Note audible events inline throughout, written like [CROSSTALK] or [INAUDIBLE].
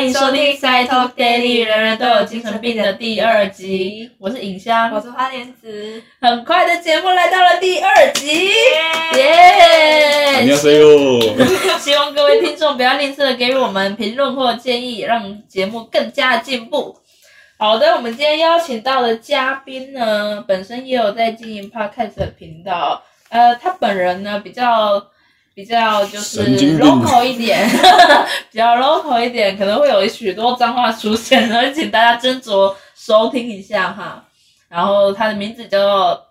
欢迎收听《Side Talk Daily》，人人都有精神病的第二集。我是尹香，我是花莲子。很快的节目来到了第二集，耶！你要睡哦。[LAUGHS] 希望各位听众不要吝啬，给我们评论或建议，让节目更加进步。好的，我们今天邀请到的嘉宾呢，本身也有在经营 Podcast 的频道。呃，他本人呢比较。比较就是 local 一点，[LAUGHS] 比较 local 一点，可能会有许多脏话出现，然后请大家斟酌收听一下哈。然后他的名字叫做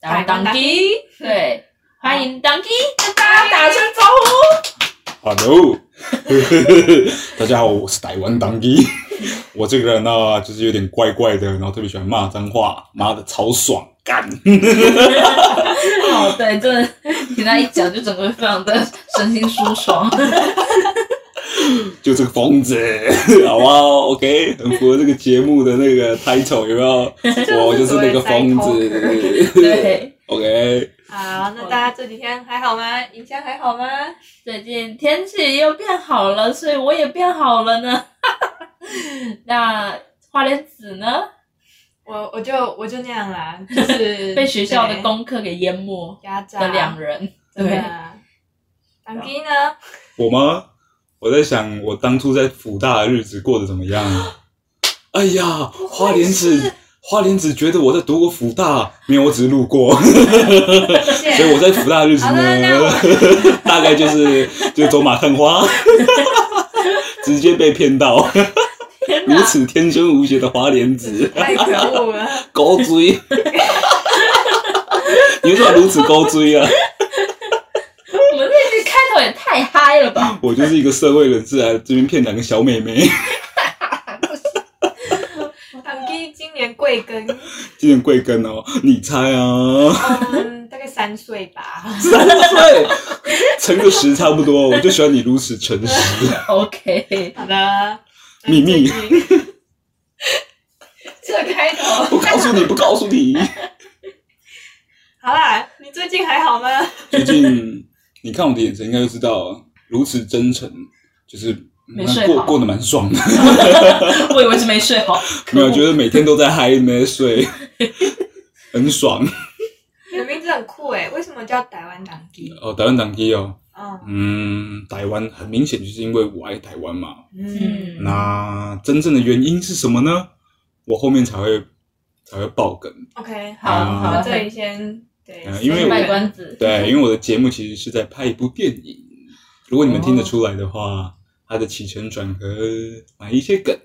台湾 Donkey，对，欢迎 Donkey 跟大家打声招呼。Hello，[LAUGHS] 大家好，我是台湾当机。[LAUGHS] 我这个人呢，就是有点怪怪的，然后特别喜欢骂脏话，妈的超爽，干！[LAUGHS] 哦，对，真的听他一讲，就整个非常的身心舒爽。[LAUGHS] 就这个疯子，[LAUGHS] 好不好？OK，很符合这个节目的那个 title，有没有？我就是那个疯子。对，OK，好，那大家这几天还好吗？影香还好吗？最近天气又变好了，所以我也变好了呢。那花莲子呢？我我就我就那样啦，就是 [LAUGHS] 被学校的功课给淹没压榨的两人，对。当机呢？我吗？我在想，我当初在福大的日子过得怎么样？[LAUGHS] 哎呀，花莲子，花莲子觉得我在读过福大，没有，我只是路过。谢谢。所以我在福大的日子呢，[LAUGHS] 大概就是就走马看花，直接被骗到！如此天真无邪的花莲子，太可恶了！[LAUGHS] 勾追，[LAUGHS] 你为什么如此勾追啊？我们这句开头也太嗨了吧！[LAUGHS] 我就是一个社会人士来这边骗两个小妹妹，当机今年贵庚？今年贵庚哦？你猜啊？嗯，大概三岁吧。三岁，乘个十差不多。我就喜欢你如此诚实。OK，好的，秘密 [LAUGHS] 这开头不告诉你，不告诉你。好啦，你最近还好吗？最近你看我的眼神，应该就知道，如此真诚，就是没睡好过过得蛮爽的。[LAUGHS] 我以为是没睡好，[LAUGHS] 没有，觉得每天都在嗨，没睡，很爽。你的名字很酷诶，为什么叫台湾党机？哦，台湾党机哦，嗯嗯，台湾很明显就是因为我爱台湾嘛。嗯，那真正的原因是什么呢？我后面才会才会爆梗。OK，好啊好，好，这里先对嗯，因为我卖关子，对，因为我的节目其实是在拍一部电影，如果你们听得出来的话，它的起承转合买一些梗。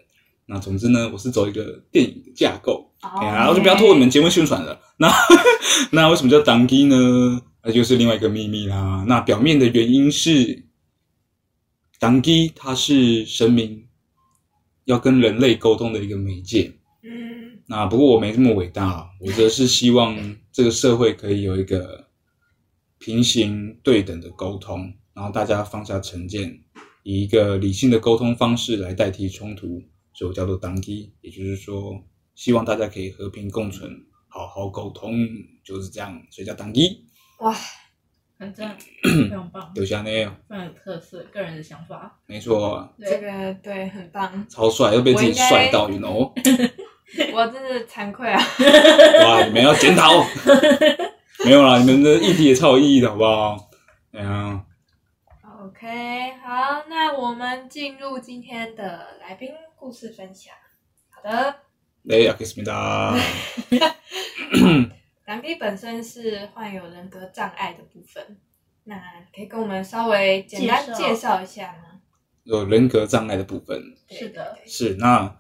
那总之呢，我是走一个电影的架构，然后就不要拖你们节目宣传了。那 [LAUGHS] 那为什么叫当机呢？那就是另外一个秘密啦。那表面的原因是，当机它是神明要跟人类沟通的一个媒介。嗯那不过我没这么伟大，我则是希望这个社会可以有一个平行对等的沟通，然后大家放下成见，以一个理性的沟通方式来代替冲突，所以我叫做当机，也就是说，希望大家可以和平共存，好好沟通，就是这样，所以叫当机。哇，很赞，非常棒，[CLEARS THROAT] 留下呢，非常有特色，个人的想法。没错，这个对很棒，超帅，又被自己我应该帅到，you know，[LAUGHS] 我真是惭愧啊！[LAUGHS] 哇，你们要检讨，[LAUGHS] 没有啦，你们的议题也超有意义的，好不好？哎呀。 OK，好，那我们进入今天的来宾故事分享。好的，네 알겠습니다. 梁弟本身是患有人格障碍的部分，那可以跟我们稍微简单介绍一下吗？有人格障碍的部分是的，是那，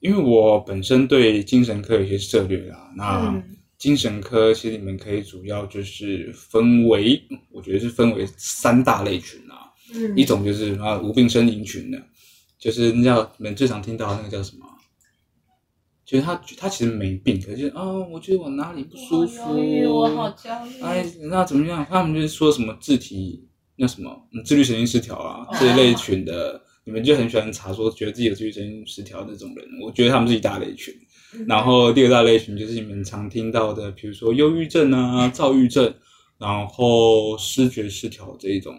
因为我本身对精神科有些涉略啦。那嗯精神科其实你们可以主要就是分为，我觉得是分为三大类群啊。嗯一种就是啊无病呻吟群的，就是你知道你们最常听到那个叫什么？就是他他其实没病，可是啊、我觉得我哪里不舒服，我好焦虑。哎，那怎么样？他们就是说什么自体那什么嗯自律神经失调啊哦这一类群的，你们就很喜欢查说觉得自己有自律神经失调那种人，我觉得他们是一大类群。嗯然后第二大类群就是你们常听到的，比如说忧郁症啊、躁郁症，然后失觉失调这一种。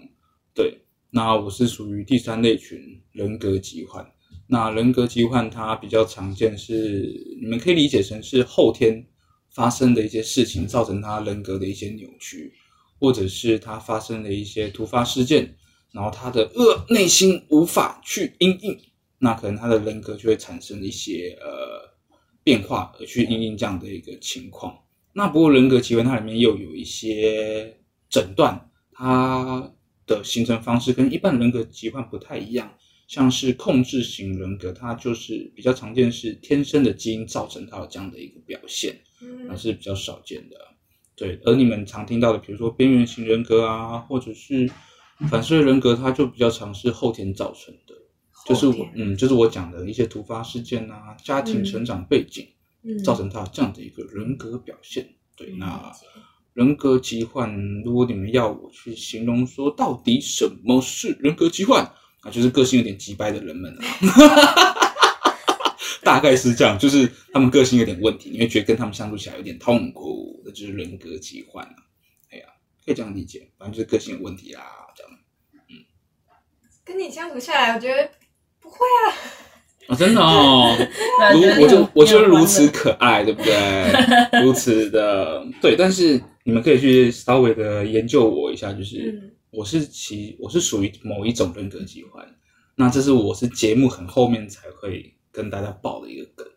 对，那我是属于第三类群人格疾患。那人格疾患它比较常见是，你们可以理解成是后天发生的一些事情造成他人格的一些扭曲，或者是他发生的一些突发事件，然后他的恶内心无法去应应，那可能他的人格就会产生一些呃变化，而去应应这样的一个情况。那不过人格疾患它里面又有一些诊断，它的形成方式跟一般人格疾患不太一样。像是控制型人格，它就是比较常见是天生的基因造成它有这样的一个表现，那是比较少见的。对，而你们常听到的，比如说边缘型人格啊，或者是反社会人格，它就比较常是后天造成的，就是我嗯，就是我讲的一些突发事件啊，家庭成长背景，造成他这样的一个人格表现。对，那人格疾患，如果你们要我去形容说到底什么是人格疾患？啊，就是个性有点急掰的人们啊，[LAUGHS] 大概是这样，就是他们个性有点问题，你会觉得跟他们相处起来有点痛苦，那就是人格疾患啊。哎呀，可以这样理解，反正就是个性有问题啊，这样。嗯，跟你相处下来，我觉得不会啊。啊，真的哦，[LAUGHS] 如我就我就是如此可爱，对不对？如此的对，但是你们可以去稍微的研究我一下，就是。我是其我是属于某一种人格疾患，那这是我是节目很后面才会跟大家报的一个梗。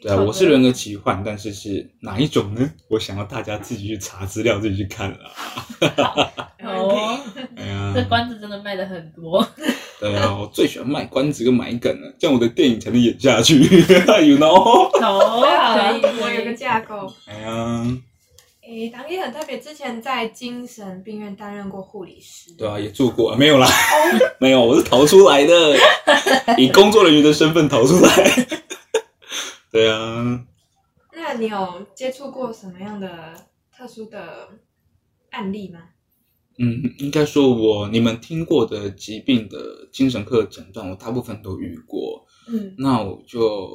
对啊，我是人格疾患，但是是哪一种呢？我想要大家自己去查资料，自己去看了。哦，哎呀，这关子真的卖的很多。对啊，我最喜欢卖关子跟买梗了，这样我的电影才能演下去。[LAUGHS] You know？可以，我有个架构。哎呀。诶，唐毅很特别，之前在精神病院担任过护理师。对啊，也做过，没有啦，[LAUGHS] 没有，我是逃出来的，以工作人员的身份逃出来。[LAUGHS] 对啊。那你有接触过什么样的特殊的案例吗？嗯，应该说我你们听过的疾病的精神科诊断，我大部分都遇过。嗯，那我就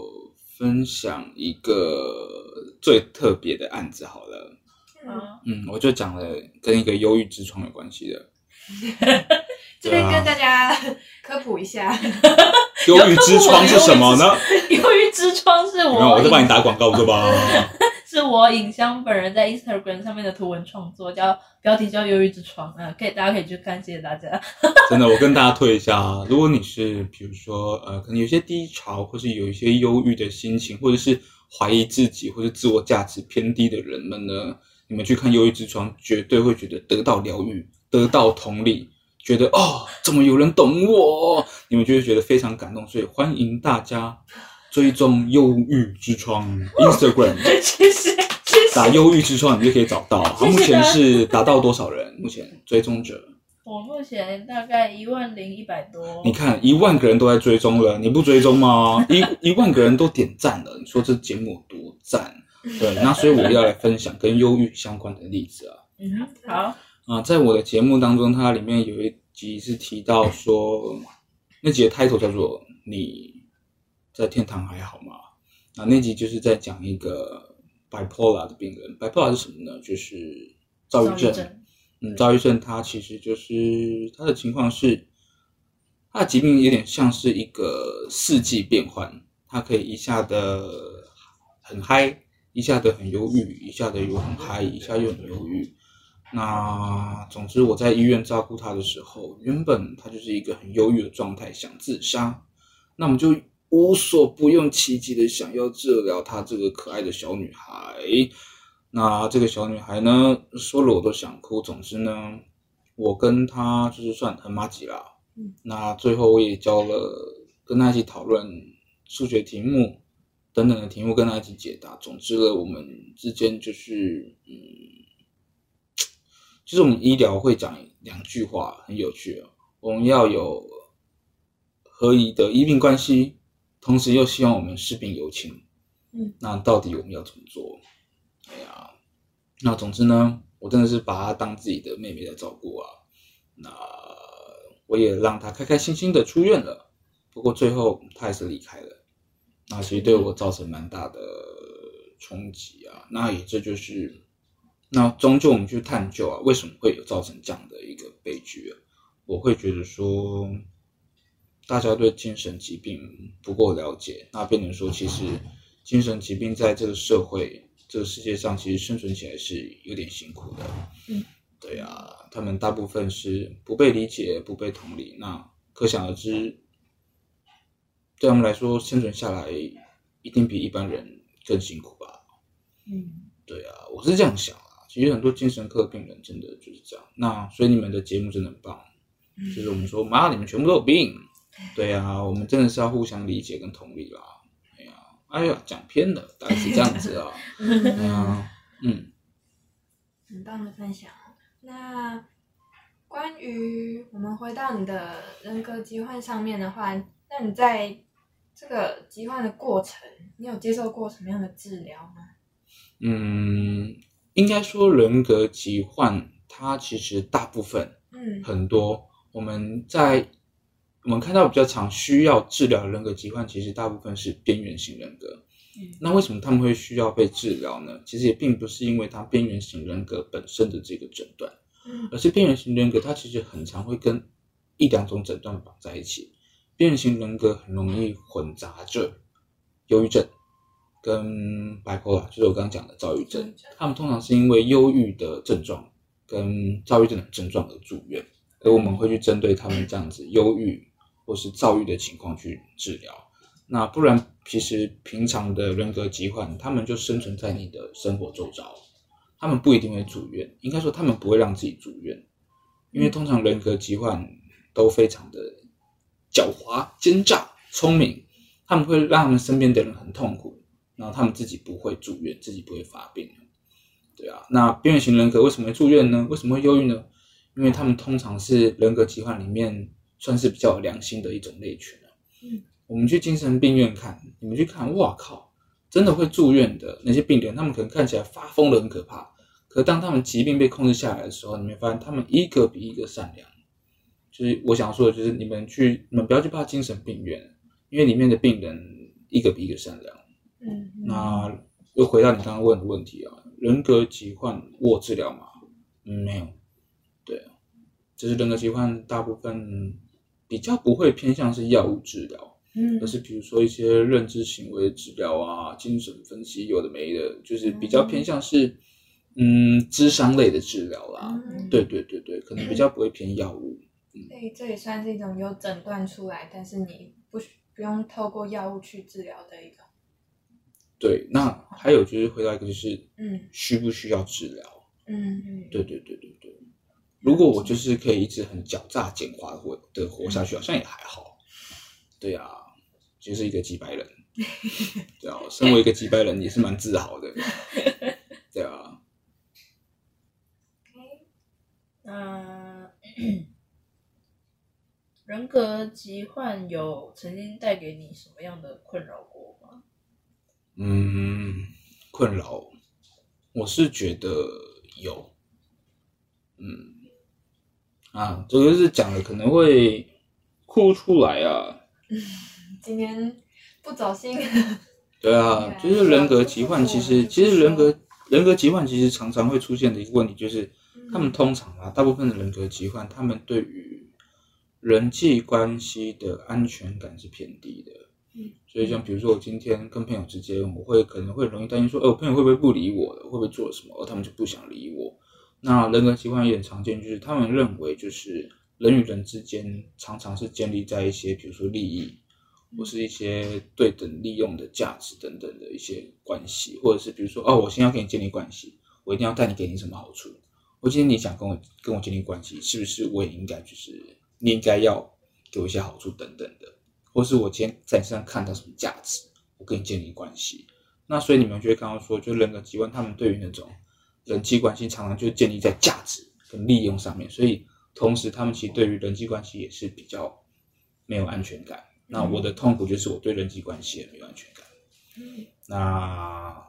分享一个最特别的案子好了。嗯，我就讲了跟一个忧郁之窗有关系的。[LAUGHS] 这边跟大家科普一下，忧郁之窗是什么呢？忧郁之窗是我，我在帮你打广告对吧？[LAUGHS] 是我影香本人在 Instagram 上面的图文创作，叫标题叫忧郁之窗，嗯，可以大家可以去看，谢谢大家。[LAUGHS] 真的，我跟大家推一下，如果你是比如说呃，可能有些低潮，或是有一些忧郁的心情，或者是怀疑自己，或者自我价值偏低的人们呢？你们去看《忧郁之窗》，绝对会觉得得到疗愈，得到同理，觉得哦，怎么有人懂我？你们就会觉得非常感动。所以欢迎大家追踪《忧郁之窗》Instagram，[LAUGHS] 谢谢，打“忧郁之窗”你就可以找到。目前是达到多少人？目前追踪者？[LAUGHS] 我目前大概一万零一百多。你看，一万个人都在追踪了，你不追踪吗？[LAUGHS] 一一万个人都点赞了，你说这节目多赞？对，那所以我要来分享跟忧郁相关的例子啊。嗯，好。啊，在我的节目当中，它里面有一集是提到说，那集的 title 叫做“你在天堂还好吗？”啊，那集就是在讲一个 bipolar 的病人。bipolar 是什么呢？就是躁郁症。嗯，躁郁症它其实就是它的情况是，它的疾病有点像是一个四季变换，它可以一下的很嗨。一下子很忧郁，一下子又很嗨，一下又很忧郁。那总之，我在医院照顾他的时候，原本他就是一个很忧郁的状态，想自杀。那我们就无所不用其极的想要治疗他这个可爱的小女孩。那这个小女孩呢，说了我都想哭。总之呢，我跟她就是算很妈吉啦。那最后我也教了，跟她一起讨论数学题目。等等的题目跟他一起解答。总之呢，我们之间就是，嗯，其实我们医疗会讲两句话，很有趣哦。我们要有合宜的医病关系，同时又希望我们视病有情。嗯，那到底我们要怎么做？哎呀，那总之呢，我真的是把她当自己的妹妹在照顾啊。那我也让她开开心心的出院了。不过最后她还是离开了。那其实对我造成蛮大的冲击啊，那也这就是，那终究我们去探究啊，为什么会有造成这样的一个悲剧啊？我会觉得说，大家对精神疾病不够了解，那变成说，其实精神疾病在这个社会、这个世界上，其实生存起来是有点辛苦的。嗯，对啊，他们大部分是不被理解、不被同理，那可想而知，对他们来说，生存下来一定比一般人更辛苦吧。嗯，对啊，我是这样想啊。其实很多精神科病人真的就是这样。那所以你们的节目真的很棒，就是我们说妈，你们全部都有病。对啊，我们真的是要互相理解跟同理啦。哎呀，哎呀，讲偏了，大概是这样子啊。[LAUGHS] 哎呀，嗯，很棒的分享。那关于我们回到你的人格疾患上面的话，那你在这个疾患的过程，你有接受过什么样的治疗吗？嗯，应该说人格疾患，它其实大部分嗯很多我们在我们看到比较常需要治疗的人格疾患，其实大部分是边缘型人格。嗯那为什么他们会需要被治疗呢？其实也并不是因为他边缘型人格本身的这个诊断，嗯而是边缘型人格它其实很常会跟一两种诊断绑在一起。边缘型人格很容易混杂着忧郁症跟 bipolar，就是我刚刚讲的躁郁症。他们通常是因为忧郁的症状跟躁郁症的症状而住院，而我们会去针对他们这样子忧郁或是躁郁的情况去治疗。那不然，其实平常的人格疾患，他们就生存在你的生活周遭，他们不一定会住院。应该说，他们不会让自己住院，因为通常人格疾患都非常的狡猾、奸诈、聪明，他们会让他们身边的人很痛苦，然后他们自己不会住院，自己不会发病。对啊，那边缘型人格为什么会住院呢？为什么会忧郁呢？因为他们通常是人格疾患里面算是比较有良心的一种类群啊。嗯，我们去精神病院看，你们去看，哇靠，真的会住院的那些病人，他们可能看起来发疯的很可怕，可当他们疾病被控制下来的时候，你会发现他们一个比一个善良。就是我想说的，就是你们去，你们不要去怕精神病院，因为里面的病人一个比一个善良。嗯那又回到你刚刚问的问题啊，人格疾患我治疗吗？嗯，没有。对啊，就是人格疾患大部分比较不会偏向是药物治疗，嗯而是比如说一些认知行为治疗啊、精神分析，有的没的，就是比较偏向是嗯智商类的治疗啦。嗯对对对对，可能比较不会偏药物。所以这也算是一种有诊断出来，但是你不需不用透过药物去治疗的一种。对，那还有就是回到一个就是嗯需不需要治疗？嗯嗯，对对对对对。如果我就是可以一直很狡诈狡猾的活的活下去，好像也还好。对啊，就是一个几百人。[LAUGHS] 对啊，身为一个几百人也是蛮自豪的。对啊，[LAUGHS] [COUGHS] 那人格疾患有曾经带给你什么样的困扰过吗？嗯，困扰，我是觉得有。嗯，啊，这个是讲的可能会哭出来啊。[LAUGHS] 今天不走心。[LAUGHS] 对啊，就是人格疾患，其实其实人格人格疾患其实常常会出现的一个问题，就是他们通常啊，大部分的人格疾患，他们对于人际关系的安全感是偏低的。嗯，所以像比如说我今天跟朋友之间，我会可能会容易担心说，哎，我朋友会不会不理我了，会不会做了什么，而他们就不想理我。那人格习惯也很常见，就是他们认为就是人与人之间常常是建立在一些比如说利益。或是一些对等利用的价值等等的一些关系，或者是比如说哦，我先要跟你建立关系，我一定要带你给你什么好处。我今天你想跟我跟我建立关系，是不是我也应该就是你应该要给我一些好处等等的，或是我今天在你身上看到什么价值，我跟你建立关系。那所以你们就会刚刚说，就人格机关，他们对于那种人际关系常常就建立在价值跟利用上面，所以同时他们其实对于人际关系也是比较没有安全感。那我的痛苦就是我对人际关系也没有安全感。嗯那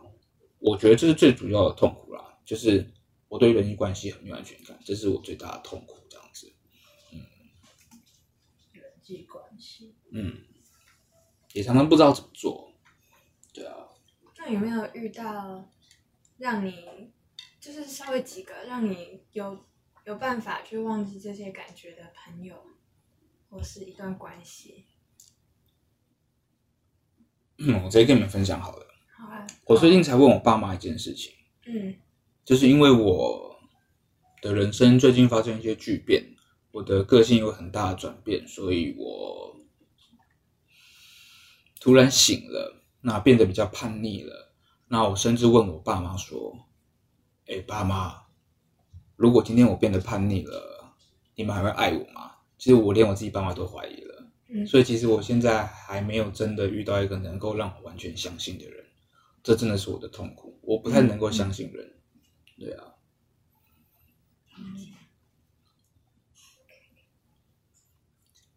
我觉得这是最主要的痛苦啦，就是我对人际关系很没有安全感，这是我最大的痛苦。这样子，人际关系，嗯，也常常不知道怎么做。对啊，那有没有遇到让你就是稍微几个让你有有办法去忘记这些感觉的朋友，或是一段关系？嗯，我直接跟你们分享好了。好啊，我最近才问我爸妈一件事情，嗯就是因为我的人生最近发生一些巨变，我的个性有很大的转变，所以我突然醒了，那变得比较叛逆了。那我甚至问我爸妈说：“哎，爸妈，如果今天我变得叛逆了，你们还会爱我吗？”其实我连我自己爸妈都怀疑了。嗯所以其实我现在还没有真的遇到一个能够让我完全相信的人，这真的是我的痛苦。我不太能够相信人，对啊。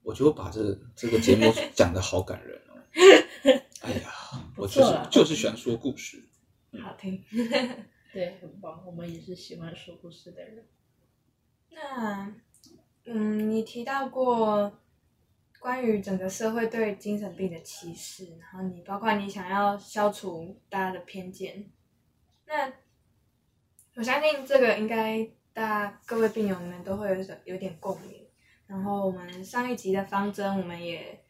我觉得我把这这个节目 [LAUGHS] 讲的好感人哦。[LAUGHS] 哎呀，我就是就是喜欢说故事。[LAUGHS] 好听。对，很棒，我们也是喜欢说故事的人。那，嗯，你提到过关于整个社会对精神病的歧视，然后你包括你想要消除大家的偏见，那我相信这个应该大家各位病友你们都会有点有点共鸣。然后我们上一集的方针，我们也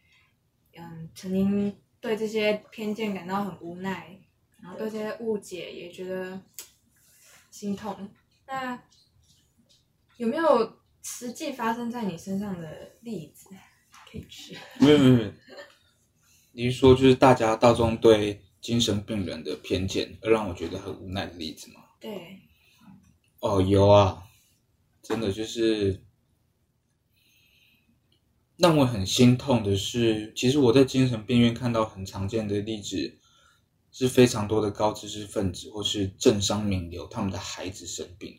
嗯曾经对这些偏见感到很无奈，然后对这些误解也觉得心痛。那有没有实际发生在你身上的例子可以吃？没有没有没有，你是说就是大家大众对精神病人的偏见，而让我觉得很无奈的例子吗？对，哦，有啊，真的就是让我很心痛的是，其实我在精神病院看到很常见的例子，是非常多的高知识分子或是政商名流，他们的孩子生病。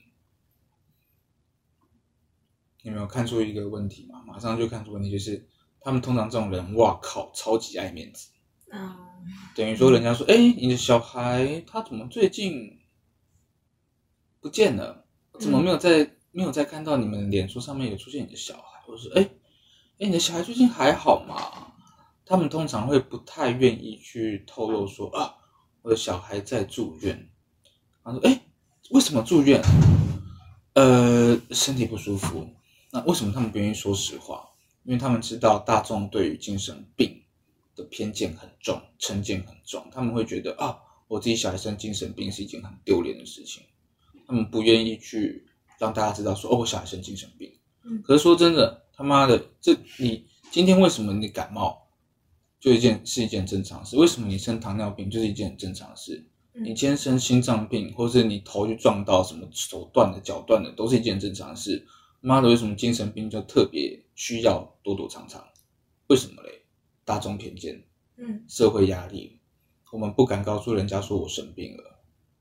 你有没有看出一个问题吗？马上就看出问题，就是他们通常这种人，哇靠，超级爱面子。嗯，等于说人家说，哎、你的小孩他怎么最近不见了？怎么没有在、没有在看到你们脸书上面有出现你的小孩？或者是哎哎，你的小孩最近还好吗？他们通常会不太愿意去透露说啊，我的小孩在住院。他说，哎，为什么住院？呃，身体不舒服。那为什么他们不愿意说实话？因为他们知道大众对于精神病的偏见很重，成见很重，他们会觉得啊，我自己小孩生精神病是一件很丢脸的事情，他们不愿意去让大家知道说，哦，我小孩生精神病。嗯可是说真的，他妈的，这你今天为什么你感冒就一件是一件正常事？为什么你生糖尿病就是一件很正常的事？嗯你今天生心脏病，或是你头去撞到什么手断的、脚断的，都是一件正常的事。妈的，为什么精神病就特别需要躲躲藏藏？为什么嘞？大众偏见、嗯社会压力，我们不敢告诉人家说我生病了，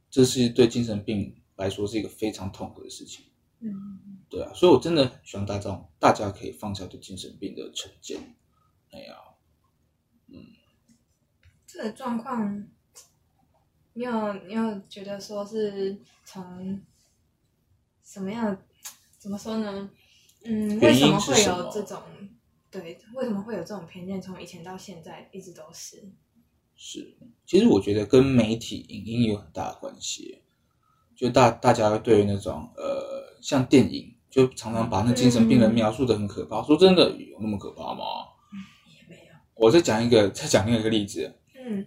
这是对精神病来说是一个非常痛苦的事情。嗯对啊，所以我真的希望大众大家可以放下对精神病的成见。哎呀，这个状况，你有你有觉得说是从什么样怎么说呢？嗯，为什么会有这种对？为什么会有这种偏见？从以前到现在一直都是。是，其实我觉得跟媒体影音有很大的关系。就大大家对于那种呃，像电影，就常常把那精神病人描述的很可怕。说真的，有那么可怕吗？也没有。我再讲一个，再讲另一个例子。嗯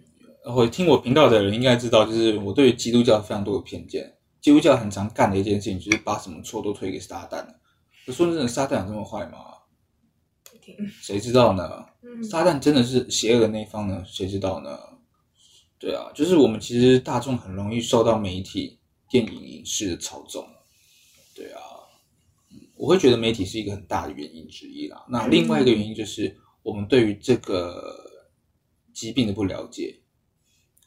会听我频道的人应该知道，就是我对基督教非常多的偏见。基督教很常干的一件事情，就是把什么错都推给撒旦。可说真的，撒旦有这么坏吗？谁知道呢？嗯撒旦真的是邪恶的那一方呢？谁知道呢？对啊，就是我们其实大众很容易受到媒体、电影、影视的操纵。我会觉得媒体是一个很大的原因之一啦。那另外一个原因就是我们对于这个疾病的不了解，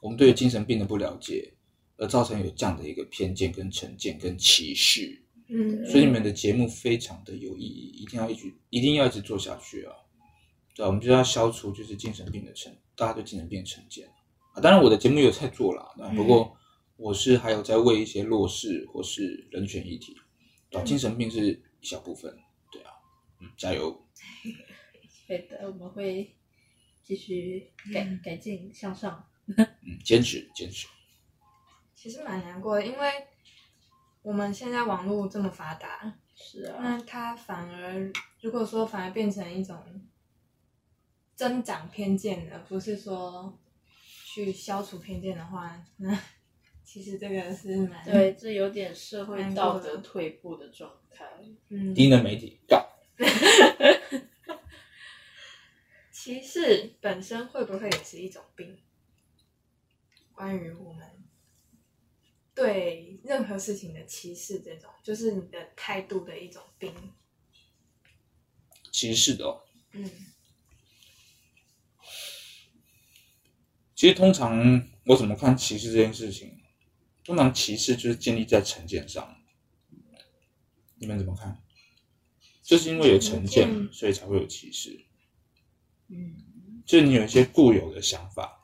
我们对于精神病的不了解，而造成有这样的一个偏见、跟成见、跟歧视。嗯，所以你们的节目非常的有意义，一定要一直一定要一直做下去啊！对啊，我们就要消除就是精神病的成，大家对精神病的成见啊。当然我的节目有在做啦，那不过我是还有在为一些弱势或是人权议题，对啊，精神病是一小部分，对啊，嗯，加油！对的，我们会继续改改进向上。嗯，坚持坚持，[LAUGHS] 其实蛮难过的，因为我们现在网络这么发达，是啊，那它反而如果说反而变成一种增长偏见，而不是说去消除偏见的话，那其实这个是蛮对，这有点社会道德退步的状态。嗯低能媒体告。[LAUGHS] 歧视本身会不会也是一种病？关于我们对任何事情的歧视，这种就是你的态度的一种病。歧视的哦。嗯其实通常我怎么看歧视这件事情？通常歧视就是建立在成见上。你们怎么看？就是因为有成见所以才会有歧视。嗯，就是你有一些固有的想法，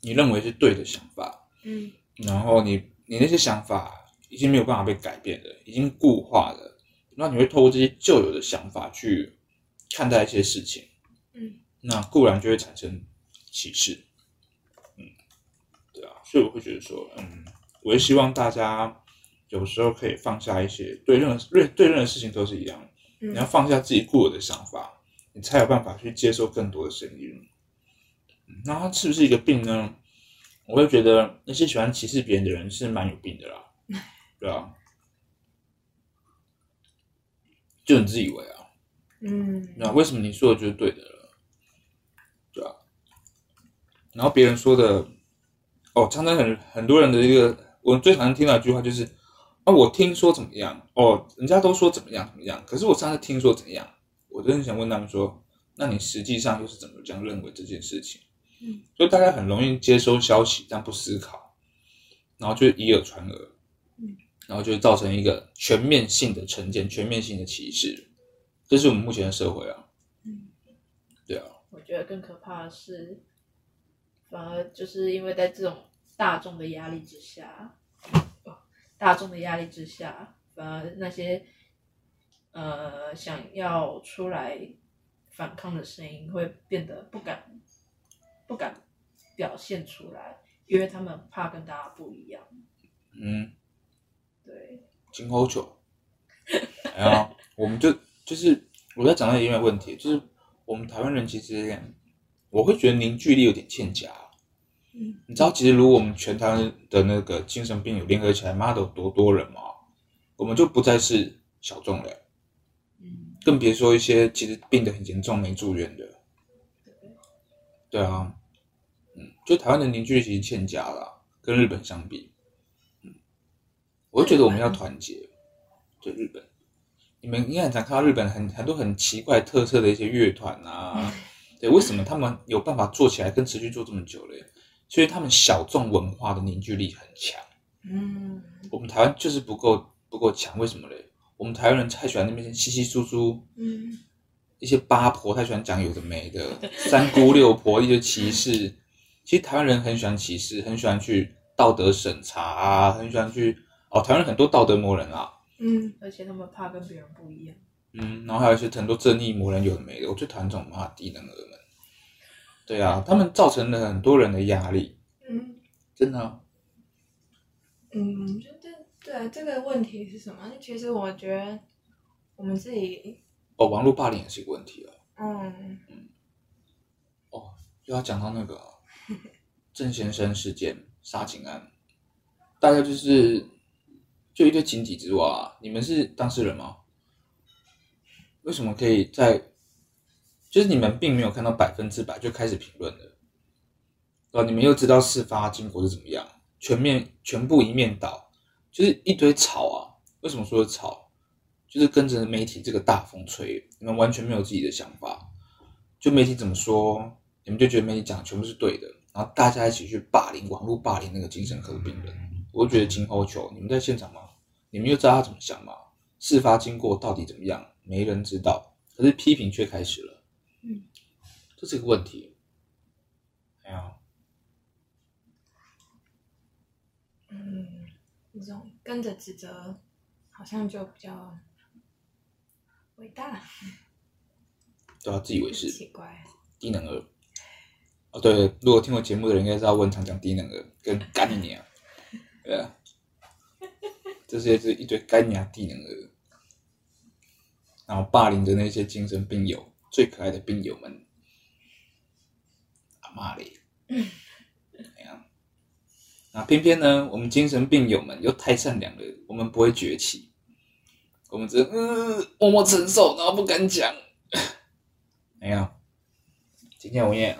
你认为是对的想法，嗯然后你你那些想法已经没有办法被改变了，已经固化了，那你会透过这些旧有的想法去看待一些事情，嗯那固然就会产生歧视，嗯，对啊，所以我会觉得说，嗯，我也希望大家有时候可以放下一些对任何对对任何事情都是一样，嗯，你要放下自己固有的想法，你才有办法去接受更多的声音。嗯那它是不是一个病呢？我会觉得那些喜欢歧视别人的人是蛮有病的啦，对啊，就你自以为啊，嗯那为什么你说的就是对的了？对啊，然后别人说的，哦，常常很很多人的一个，我最常听到一句话就是，啊，我听说怎么样，哦，人家都说怎么样怎么样，可是我上次听说怎样，我真的想问他们说，那你实际上又是怎么这样认为这件事情？嗯，所以大家很容易接收消息，但不思考，然后就以耳传耳，嗯，然后就会造成一个全面性的成见、全面性的歧视，这是我们目前的社会啊，嗯。对啊，我觉得更可怕的是，反而就是因为在这种大众的压力之下，哦大众的压力之下，反而那些呃想要出来反抗的声音会变得不敢不敢表现出来，因为他们怕跟大家不一样。嗯，对，金猴球，哎呀，[LAUGHS] 我们就就是我在讲到一个问题，就是我们台湾人其实我会觉得凝聚力有点欠佳。嗯你知道，其实如果我们全台湾的那个精神病友联合起来，妈的有多多人吗？我们就不再是小众了，嗯，更别说一些其实病得很严重没住院的。对啊，嗯，就台湾的凝聚力其实欠佳啦，跟日本相比，嗯，我就觉得我们要团结。对日本，你们应该很常看到日本很很多很奇怪特色的一些乐团啊，对，为什么他们有办法做起来跟持续做这么久嘞？所以他们小众文化的凝聚力很强。嗯我们台湾就是不够不够强，为什么嘞？我们台湾人太喜欢那边稀稀疏疏，嗯一些八婆太喜欢讲有的没的，三姑六婆一些歧视。其实台湾人很喜欢歧视，很喜欢去道德审查啊，很喜欢去哦，台湾人很多道德魔人啊，嗯而且他们怕跟别人不一样。嗯，然后还有一些很多正义魔人有的没的，我最讨厌这种妈低能儿们。对啊，他们造成了很多人的压力，嗯真的啊、嗯，我觉得对啊，这个问题是什么？其实我觉得我们自己，哦，网络霸凌也是一个问题啊。嗯哦又要讲到那个 [LAUGHS] 郑先生事件杀警案，大概就是就一堆井底之蛙、啊。你们是当事人吗？为什么可以在？就是你们并没有看到百分之百就开始评论了，哦，你们又知道事发经过是怎么样，全面全部一面倒，就是一堆草啊。为什么说吵？就是跟着媒体这个大风吹，你们完全没有自己的想法。就媒体怎么说，你们就觉得媒体讲全部是对的，然后大家一起去霸凌、网络霸凌那个精神科的病人，我就觉得金猴球，你们在现场吗？你们又知道他怎么想吗？事发经过到底怎么样，没人知道，可是批评却开始了，这是一个问题。哎呀，嗯，这种跟着指责，好像就比较伟大，都要自以为是奇怪。低能儿。哦，对，如果听我节目的人应该知道，我很常讲低能儿跟干你娘，对啊，这些是一堆干你娘低能儿。然后霸凌着那些精神病友最可爱的病友们。阿妈嘞，怎样？那偏偏呢，我们精神病友们又太善良了，我们不会崛起，我们只能呃默默承受，然后不敢讲。[LAUGHS] 没有，今天我也，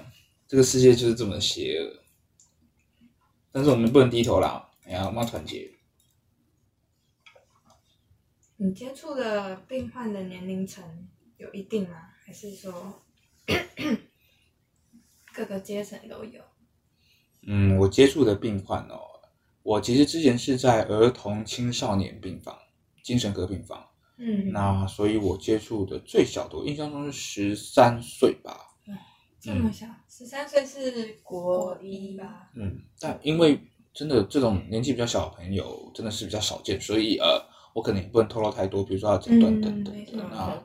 这个世界就是这么邪恶，但是我们不能低头啦，哎呀，我们要团结。你接触的病患的年龄层有一定吗？还是说各个阶层都有？嗯，我接触的病患哦，我其实之前是在儿童青少年病房、精神科病房，嗯，那所以我接触的最小的，我印象中是十三岁吧。这么小，十三岁是国一吧？嗯，但因为真的这种年纪比较小的朋友真的是比较少见，所以呃，我可能也不能透露太多，比如说他诊断等等的。嗯没错那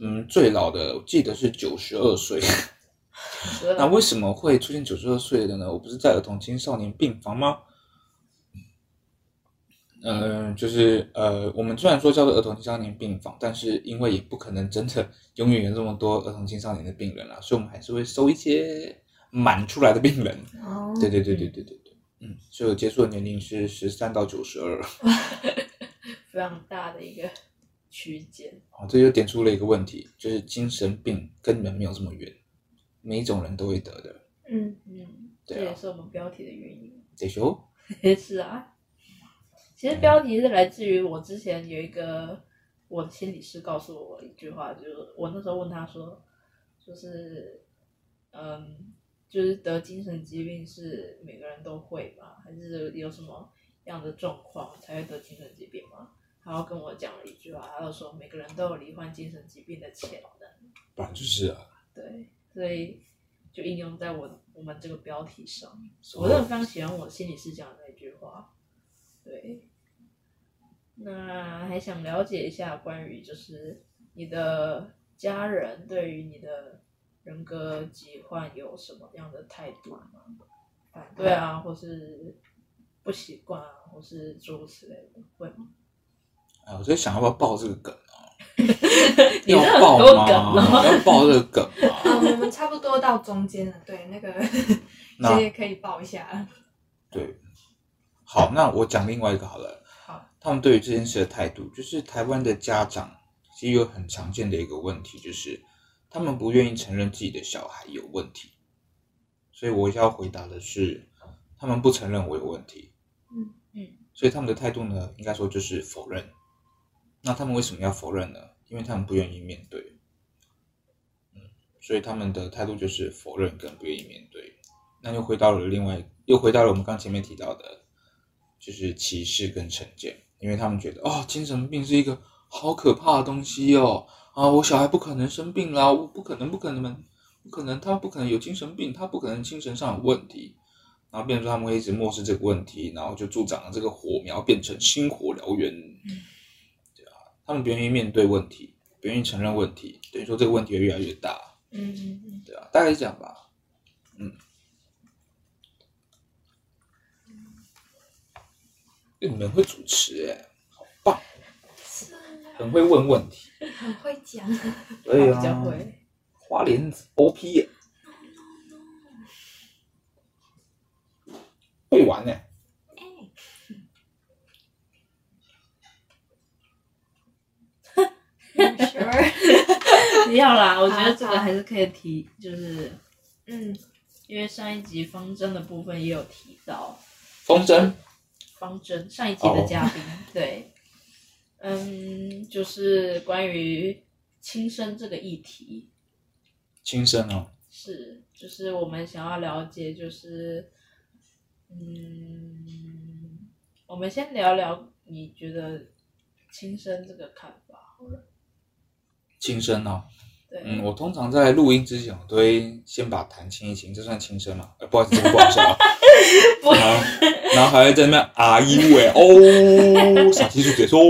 嗯，最老的我记得是九十二岁。那那为什么会出现九十二岁的呢？我不是在儿童青少年病房吗？嗯、就是呃，我们虽然说叫做儿童青少年病房，但是因为也不可能真的永远有这么多儿童青少年的病人啦，所以我们还是会收一些满出来的病人。哦，对对对对对对对，嗯，所以我接触的年龄是十三到九十二。[LAUGHS] 非常大的一个区间。哦，这就点出了一个问题，就是精神病跟你们没有这么远，每一种人都会得的。嗯，嗯，对啊这也是我们标题的原因。得修，[LAUGHS] 是啊，其实标题是来自于我之前有一个我的心理师告诉我一句话，就是我那时候问他说，就是嗯，就是得精神疾病是每个人都会吗？还是有什么样的状况才会得精神疾病吗？然后跟我讲了一句话，他就说每个人都有罹患精神疾病的潜能。不然就是啊，对，所以就应用在我我们这个标题上。哦我真的非常喜欢我心理师讲的那句话。对，那还想了解一下关于就是你的家人对于你的人格疾患有什么样的态度吗？反对啊，或是不习惯啊，或是诸如此类的，会吗？哎，我在想要不要爆这个梗啊？[LAUGHS] 你这很要爆吗？多梗哦。[LAUGHS] 要爆这个梗吗？[LAUGHS] 啊，我们差不多到中间了，对，那个那这也可以爆一下。对，好，那我讲另外一个好了。好，他们对于这件事的态度，就是台湾的家长其实有很常见的一个问题，就是他们不愿意承认自己的小孩有问题。所以我要回答的是，他们不承认我有问题。嗯嗯，所以他们的态度呢，应该说就是否认。那他们为什么要否认呢？因为他们不愿意面对。嗯，所以他们的态度就是否认跟不愿意面对。那又回到了另外，又回到了我们刚前面提到的，就是歧视跟成见，因为他们觉得哦，精神病是一个好可怕的东西哦，啊，我小孩不可能生病啦，我不可能，不可能，不可能，他不可能有精神病，他不可能精神上有问题，然后变成说他们会一直漠视这个问题，然后就助长了这个火苗，变成星火燎原，他们不愿意面对问题，不愿意承认问题，等于说这个问题会越来越大，嗯嗯嗯，对啊，大概是这样吧。嗯，欸你们会主持哎、好棒，是很会问问题。很会讲。[LAUGHS] 对比较会。花莲子 OP 耶、会玩呢、Sure，[LAUGHS] 不要啦，我觉得这个还是可以提，就是嗯，因为上一集方针的部分也有提到。方针？方针上一集的嘉宾对，嗯，就是关于轻生这个议题，轻生哦，是就是我们想要了解，就是嗯，我们先聊聊你觉得轻生这个看法轻声哦。对，嗯，我通常在录音之前，我都会先把痰清一清，这算轻声吗？呃，不好意思，这个不好意思啊。[LAUGHS] 不然后，然后还会在那边啊一喂哦，傻气数解说，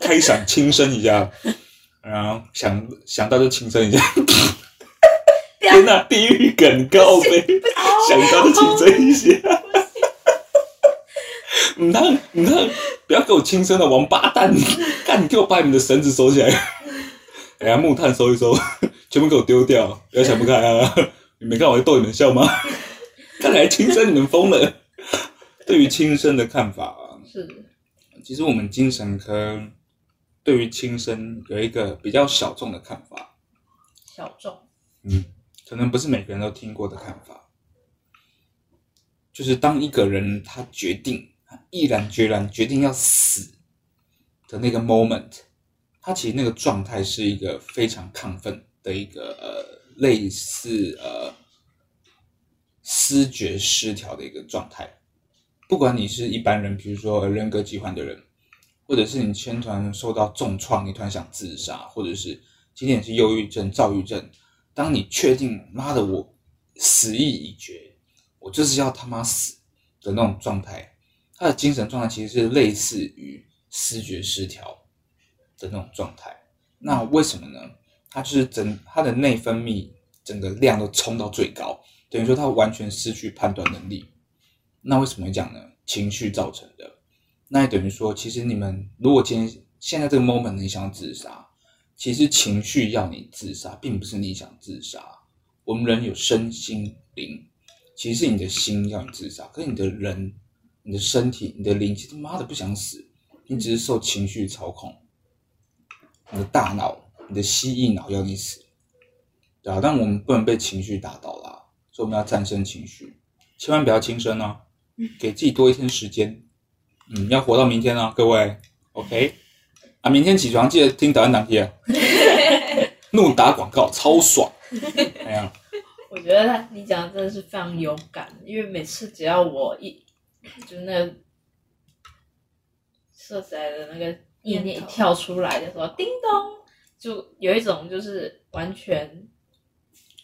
开嗓轻声一下，然后想想到就轻声一下。天哪，地狱梗高呗，想到就轻声一下。你看，你看，不要给我轻声的王八蛋！干，你给我把你们的绳子收起来。哎呀，木炭收一收，[LAUGHS] 全部给我丢掉，不要想不开啊！你没看我在逗你们笑吗？[LAUGHS] 看来轻生你们疯了。对于轻生的看法啊，是其实我们精神科对于轻生有一个比较小众的看法，小众，嗯，可能不是每个人都听过的看法，就是当一个人他决定，毅然决然决定要死的那个 moment，他其实那个状态是一个非常亢奋的一个呃类似呃思觉失调的一个状态。不管你是一般人，比如说人格疾患的人，或者是你先突然受到重创，你突然想自杀，或者是今天你是忧郁症、躁郁症，当你确定妈的我死意已决，我就是要他妈死的那种状态，他的精神状态其实是类似于思觉失调的那种状态。那为什么呢？他就是整他的内分泌整个量都冲到最高，等于说他完全失去判断能力。那为什么会讲呢？情绪造成的。那也等于说，其实你们如果今天现在这个 moment 你想自杀，其实情绪要你自杀，并不是你想自杀。我们人有身心灵，其实是你的心要你自杀，可是你的人、你的身体、你的灵，其实妈的不想死，你只是受情绪操控。你的大脑、你的蜥蜴脑要你死，对啊，但我们不能被情绪打倒啦，所以我们要战胜情绪，千万不要轻生哦。给自己多一天时间，嗯，要活到明天啊，各位，OK，啊，明天起床记得听导演党题啊，[LAUGHS] 怒打广告超爽，哎呀，我觉得他你讲的真的是非常有感，因为每次只要我一就是那个色彩的那个意念一跳出来的时候，叮咚，就有一种就是完全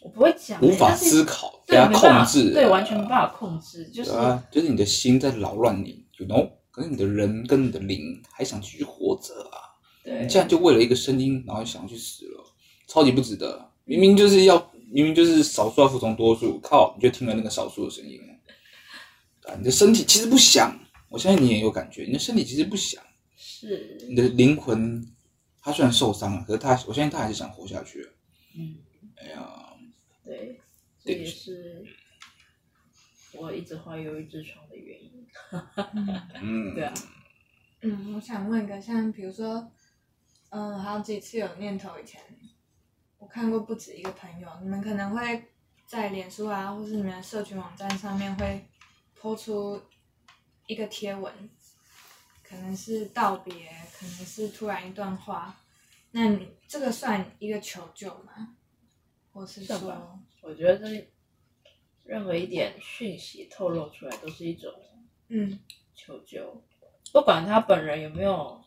我不会讲欸，无法思考，被对，控制，对，完全没办法控制，就是啊，就是你的心在扰乱你，you know，可是你的人跟你的灵还想继续活着啊，对。你，这样就为了一个声音，然后想去死了，超级不值得。明明就是要，明明就是少数要服从多数，靠，你就听了那个少数的声音了。啊，你的身体其实不想，我相信你也有感觉，你的身体其实不想，是，你的灵魂，他虽然受伤了，可是他，我相信他还是想活下去。嗯，哎呀，对，这也是我一直怀忧郁之床的原因。嗯，[LAUGHS] 对啊，嗯，我想问一个，像比如说，嗯，好几次有念头，以前我看过不止一个朋友，你们可能会在脸书啊，或是你们的社群网站上面会抛出一个贴文，可能是道别，可能是突然一段话，那你这个算一个求救吗？或是算吧。说，我觉得这任何一点讯息透露出来都是一种嗯。求救，不管他本人有没有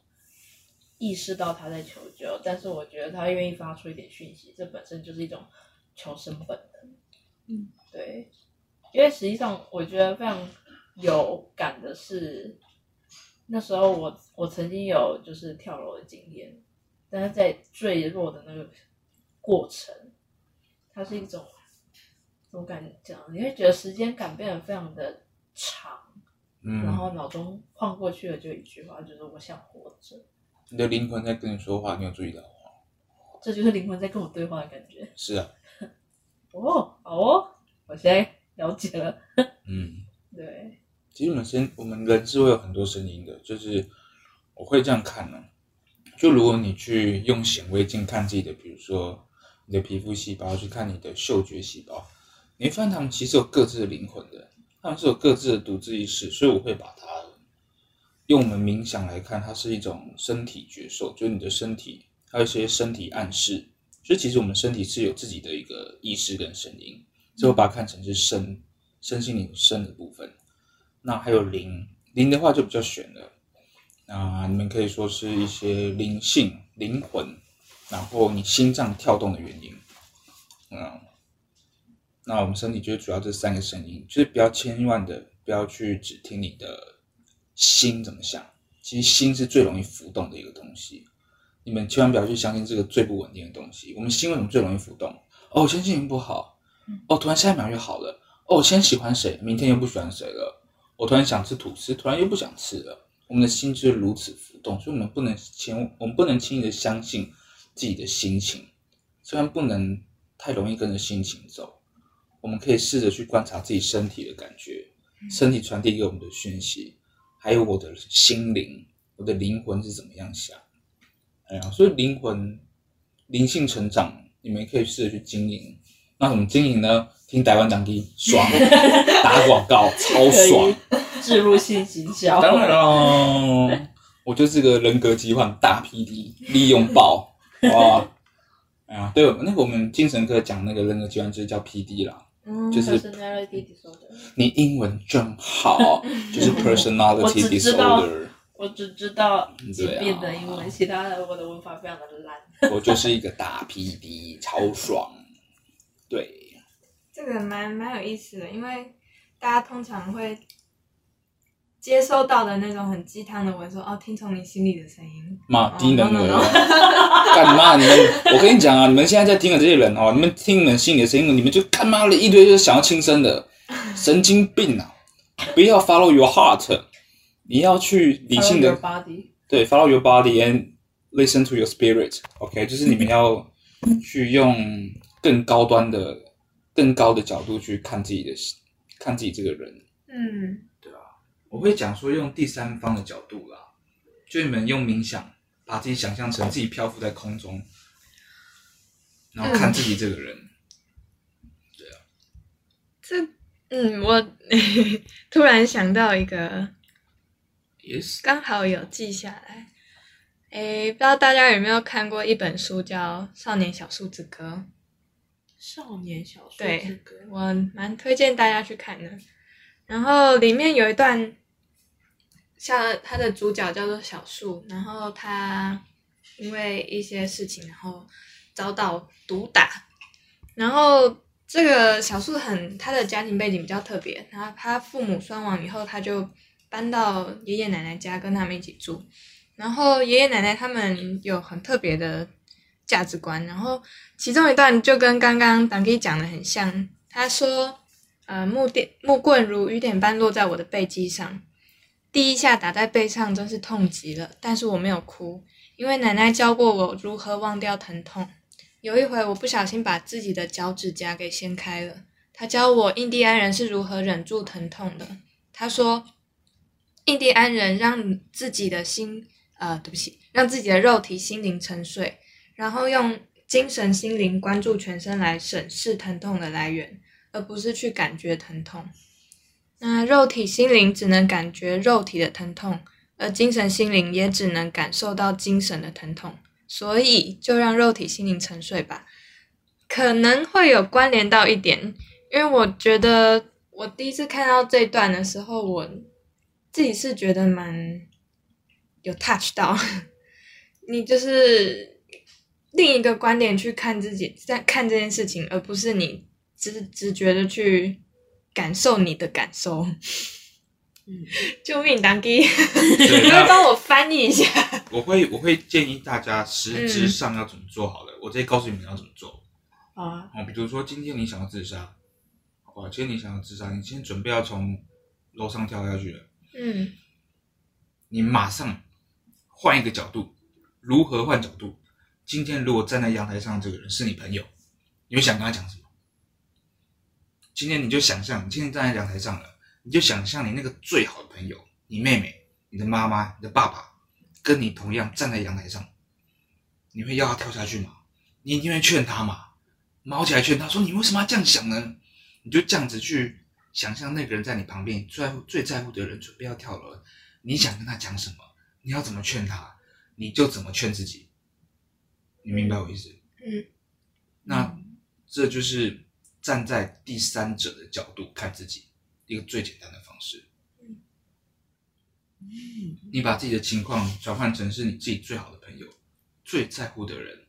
意识到他在求救，但是我觉得他愿意发出一点讯息，这本身就是一种求生本能。嗯，对，因为实际上我觉得非常有感的是，那时候我我曾经有就是跳楼的经验，但是在坠落的那个过程，它是一种怎么敢讲？你会觉得时间感变得非常的长。然嗯，后脑中晃过去的就一句话，就是我想活着，你的灵魂在跟你说话，你有注意到吗？这就是灵魂在跟我对话的感觉。是啊，[LAUGHS] 哦，好哦，我现在了解了。[LAUGHS] 嗯。对，其实我们声，我们人是会有很多声音的，就是我会这样看呢、就如果你去用显微镜看自己的，比如说你的皮肤细胞，去看你的嗅觉细胞，你会发现它们其实有各自的灵魂的，它们是有各自的独自意识，所以我会把它用我们冥想来看，它是一种身体觉受，就是你的身体还有一些身体暗示，所以其实我们身体是有自己的一个意识跟声音，所以我把它看成是身身心灵身的部分。那还有灵，灵的话就比较玄了。那你们可以说是一些灵性、灵魂，然后你心脏跳动的原因。嗯，那我们身体就是主要这三个声音，就是不要千万的不要去只听你的心怎么想，其实心是最容易浮动的一个东西。你们千万不要去相信这个最不稳定的东西。我们心为什么最容易浮动？哦，我今天心情不好，哦，突然下一秒又好了。哦，我先喜欢谁，明天又不喜欢谁了。我突然想吃吐司，突然又不想吃了。我们的心就是如此浮动，所以我们不能轻，我们不能轻易的相信自己的心情，虽然不能太容易跟着心情走，我们可以试着去观察自己身体的感觉，身体传递给我们的讯息，还有我的心灵，我的灵魂是怎么样想。哎呀，所以灵魂灵性成长，你们可以试着去经营。那怎么经营呢？听台湾讲的爽，打广告 [LAUGHS] 超爽。置入性行销，当然喽，我就是个人格疾患大 PD，利用爆 [LAUGHS] 哇！哎呀，对，那个我们精神科讲那个人格疾患就是叫 PD 啦，嗯就是 personality disorder。你英文真好，就是 [LAUGHS] personality disorder。我只知道疾病的英文，其他的我的文法非常的烂。我就是一个大 PD，超爽。对，这个蛮蛮有意思的，因为大家通常会接收到的那种很鸡汤的文说，哦，听从你心里的声音。妈，哦低能儿 [LAUGHS] 干嘛？你们，我跟你讲啊，你们现在在听的这些人哦，你们听你们心里的声音，你们就干妈的一堆就是想要轻生的，[LAUGHS] 神经病啊！不要 follow your heart，你要去理性的 body，对，follow your body and listen to your spirit。OK，就是你们要去用更高端的、更高的角度去看自己的看自己这个人。嗯对啊我会讲说用第三方的角度啦，就你们用冥想把自己想象成自己漂浮在空中，然后看自己这个人。对啊这嗯，我 [LAUGHS] 突然想到一个，Yes，刚好有记下来。诶，不知道大家有没有看过一本书叫《少年小树之歌少年小说对之歌》，我蛮推荐大家去看的。然后里面有一段，像他的主角叫做小树，然后他因为一些事情，然后遭到毒打，然后这个小树很他的家庭背景比较特别，然后他父母双亡以后，他就搬到爷爷奶奶家跟他们一起住，然后爷爷奶奶他们有很特别的价值观，然后其中一段就跟刚刚党基讲的很像，他说，呃，木电木棍如雨点般落在我的背脊上，第一下打在背上真是痛极了，但是我没有哭，因为奶奶教过我如何忘掉疼痛。有一回，我不小心把自己的脚趾甲给掀开了。她教我印第安人是如何忍住疼痛的。她说，印第安人让自己的心，呃，对不起，让自己的肉体、心灵沉睡，然后用精神、心灵关注全身来审视疼痛的来源，而不是去感觉疼痛。那肉体、心灵只能感觉肉体的疼痛，而精神、心灵也只能感受到精神的疼痛。所以，就让肉体、心灵沉睡吧。可能会有关联到一点，因为我觉得我第一次看到这段的时候，我自己是觉得蛮有 touch 到。[LAUGHS] 你就是另一个观点去看自己，在看这件事情，而不是你直直觉的去感受你的感受。嗯，[LAUGHS] 救命，当机！对，[LAUGHS] 你会那帮我翻译一下？我会我会建议大家实质上要怎么做好了，我直接告诉你们要怎么做。好啊，哦，比如说今天你想要自杀，好不好？今天你想要自杀，你今天准备要从楼上跳下去了，嗯你马上换一个角度，如何换角度？今天如果站在阳台上这个人是你朋友，你会想跟他讲什么？今天你就想象，你今天站在阳台上了，你就想象你那个最好的朋友，你妹妹、你的妈妈、你的爸爸，跟你同样站在阳台上，你会要他跳下去吗？你一定会劝他吗？猫起来劝他说：“你为什么要这样想呢？”你就这样子去想象那个人在你旁边，最最在乎的人准备要跳楼，你想跟他讲什么？你要怎么劝他？你就怎么劝自己。你明白我意思？嗯。那这就是站在第三者的角度看自己一个最简单的方式。你把自己的情况转换成是你自己最好的朋友、最在乎的人，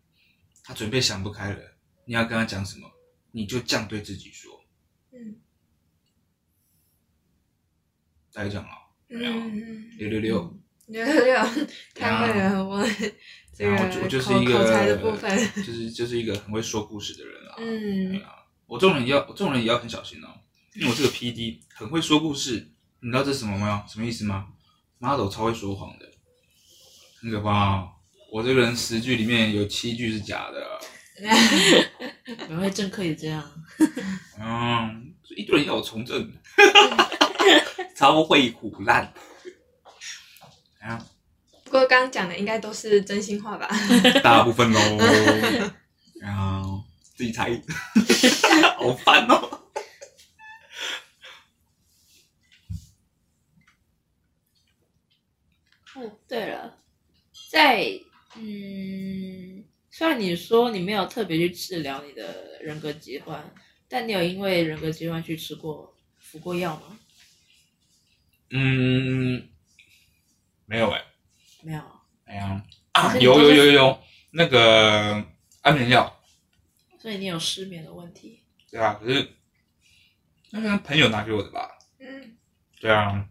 他准备想不开了，你要跟他讲什么，你就这样对自己说。嗯。大概这样啊，六六六，六六六，太会了，我这个然后我就我就是一个 [LAUGHS] 就是就是一个很会说故事的人 [LAUGHS] 啦。嗯啊我这种人也要，我这种人也要很小心哦，因为我是个 P D，很会说故事。你知道这是什么吗？什么意思吗？model 超会说谎的，很可怕哦。我这个人十句里面有七句是假的。原来政客也这样。嗯，一堆人要我从政，[LAUGHS] 超会苦烂。啊，不过刚刚讲的应该都是真心话吧？[LAUGHS] 大部分喽。然后自己猜，[LAUGHS] 好烦哦。哦，对了，在嗯，虽然你说你没有特别去治疗你的人格疾患，但你有因为人格疾患去吃过服过药吗？嗯，没有哎、没有。哎呀啊，有有有有那个安眠药，所以你有失眠的问题。对啊，可是那是朋友拿给我的吧？嗯，对啊，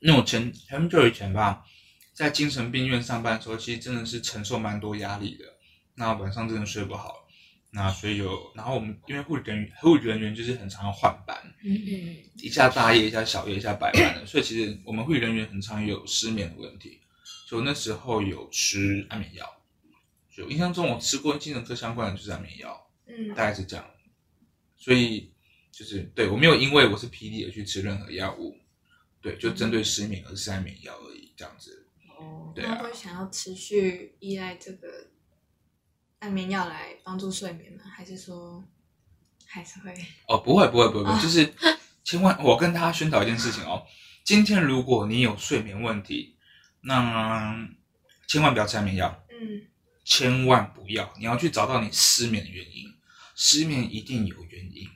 那我前很久以前吧，在精神病院上班的时候，其实真的是承受蛮多压力的。那晚上真的睡不好，那所以有，然后我们因为护理人员，护理人员就是很常要换班，嗯嗯，一下大夜，一下小夜，一下白班的，所以其实我们护理人员很常有失眠的问题。所以那时候有吃安眠药，就印象中我吃过精神科相关的就是安眠药，嗯大概是这样。所以就是对我没有因为我是 PD 而去吃任何药物，对，就针对失眠而是安眠药而已，这样子。哦，对啊那会想要持续依赖这个安眠药来帮助睡眠吗？还是说还是会？哦，不会不会不会，不会啊就是千万我跟大家宣导一件事情哦，今天如果你有睡眠问题，那千万不要吃安眠药。嗯千万不要，你要去找到你失眠的原因。失眠一定有原因，